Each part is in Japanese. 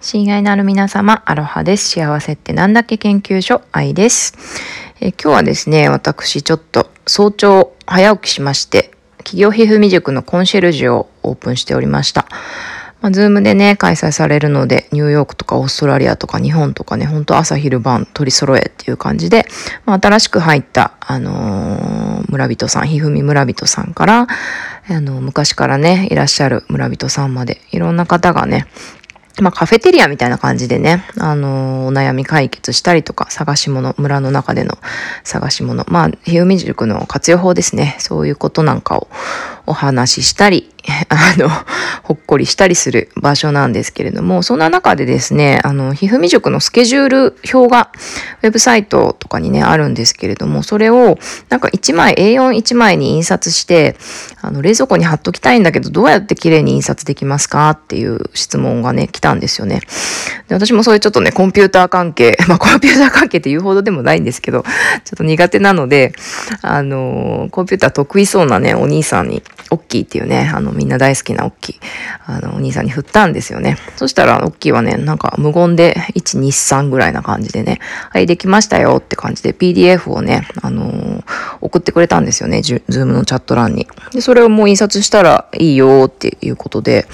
親愛なる皆様、アロハです。幸せってなんだっけ研究所、愛です。え今日はですね、私ちょっと早朝早起きしまして、起業ひふみ塾のコンシェルジュをオープンしておりました。まあ、ズームでね、開催されるので、ニューヨークとかオーストラリアとか日本とかね、ほんと朝昼晩取り揃えっていう感じで、まあ、新しく入った、あのー、村人さん、ひふみ村人さんから、あの、昔からね、いらっしゃる村人さんまで、いろんな方がね、まあカフェテリアみたいな感じでね、あのー、お悩み解決したりとか、探し物、村の中での探し物、まあ、ひうみ塾の活用法ですね。そういうことなんかをお話ししたり、あの、ほっこりしたりする場所なんですけれども、そんな中でですね、あの、ひふみ塾のスケジュール表がウェブサイトとかにね、あるんですけれども、それをなんか1枚、A41 枚に印刷して、あの、冷蔵庫に貼っときたいんだけど、どうやって綺麗に印刷できますかっていう質問がね、来たんですよね。で、私もそういうちょっとね、コンピューター関係、まあ、コンピューター関係って言うほどでもないんですけど、ちょっと苦手なので、あの、コンピューター得意そうなね、お兄さんに、オッキーっていうね、あの、みんな大好きなオッキー、あの、お兄さんに振ったんですよね。そしたら、オッキーはね、なんか無言で、1、2、3ぐらいな感じでね、はい、できましたよって感じで、PDF をね、あのー、送ってくれたんですよね、ズームのチャット欄に。で、それをもう印刷したらいいよっていうことで、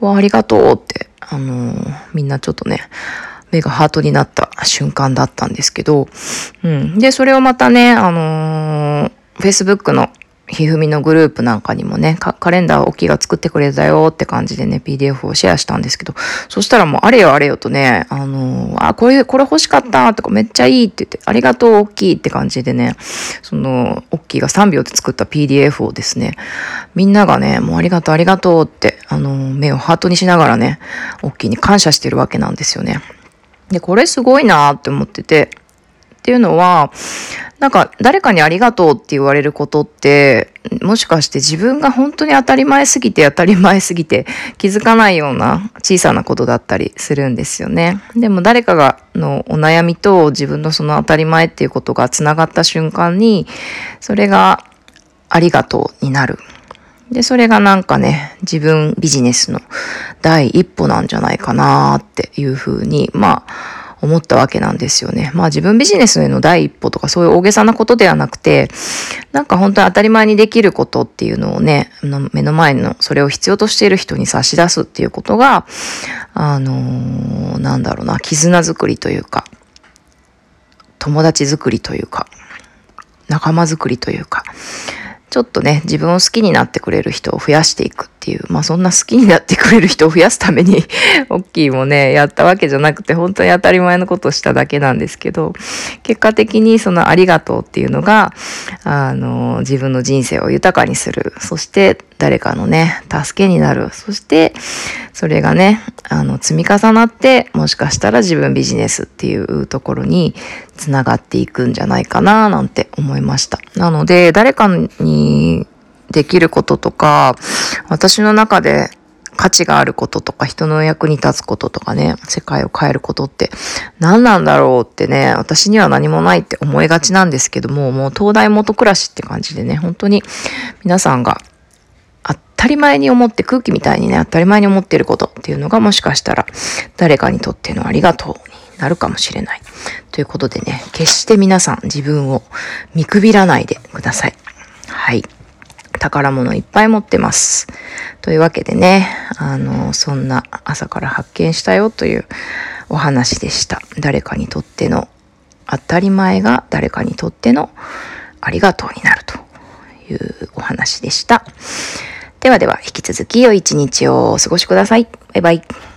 わ、ありがとうって、あのー、みんなちょっとね、目がハートになった瞬間だったんですけど、うん。で、それをまたね、あのー、Facebook のひふみのグループなんかにもね、カレンダーをきいが作ってくれたよって感じでね、PDF をシェアしたんですけど、そしたらもうあれよあれよとね、あのー、あ、これ、これ欲しかったとかめっちゃいいって言って、ありがとう、大きいって感じでね、その、大きいが3秒で作った PDF をですね、みんながね、もうありがとう、ありがとうって、あのー、目をハートにしながらね、大きいに感謝してるわけなんですよね。で、これすごいなって思ってて、っていうのは、なんか誰かにありがとうって言われることって、もしかして自分が本当に当たり前すぎて当たり前すぎて気づかないような小さなことだったりするんですよね。でも誰かがのお悩みと自分のその当たり前っていうことがつながった瞬間に、それがありがとうになる。で、それがなんかね、自分ビジネスの第一歩なんじゃないかなっていうふうに、まあ、思ったわけなんですよね。まあ自分ビジネスへの第一歩とかそういう大げさなことではなくて、なんか本当に当たり前にできることっていうのをね、目の前のそれを必要としている人に差し出すっていうことが、あのー、なんだろうな、絆づくりというか、友達づくりというか、仲間づくりというか、ちょっとね、自分を好きになってくれる人を増やしていくっていう、まあそんな好きになってくれる人を増やすためにオッキーもね、やったわけじゃなくて、本当に当たり前のことをしただけなんですけど、結果的にそのありがとうっていうのが、あの、自分の人生を豊かにする。そして誰かのね、助けになる。そして、それがね、あの、積み重なって、もしかしたら自分ビジネスっていうところにつながっていくんじゃないかな、なんて思いました。なので、誰かにできることとか、私の中で価値があることとか、人の役に立つこととかね、世界を変えることって何なんだろうってね、私には何もないって思いがちなんですけども、もう東大元暮らしって感じでね、本当に皆さんが当たり前に思って空気みたいにね、当たり前に思っていることっていうのがもしかしたら誰かにとってのありがとうになるかもしれない。ということでね、決して皆さん自分を見くびらないでください。宝物いっぱい持ってます。というわけでね、あの、そんな朝から発見したよというお話でした。誰かにとっての当たり前が誰かにとってのありがとうになるというお話でした。ではでは、引き続き良い一日をお過ごしください。バイバイ。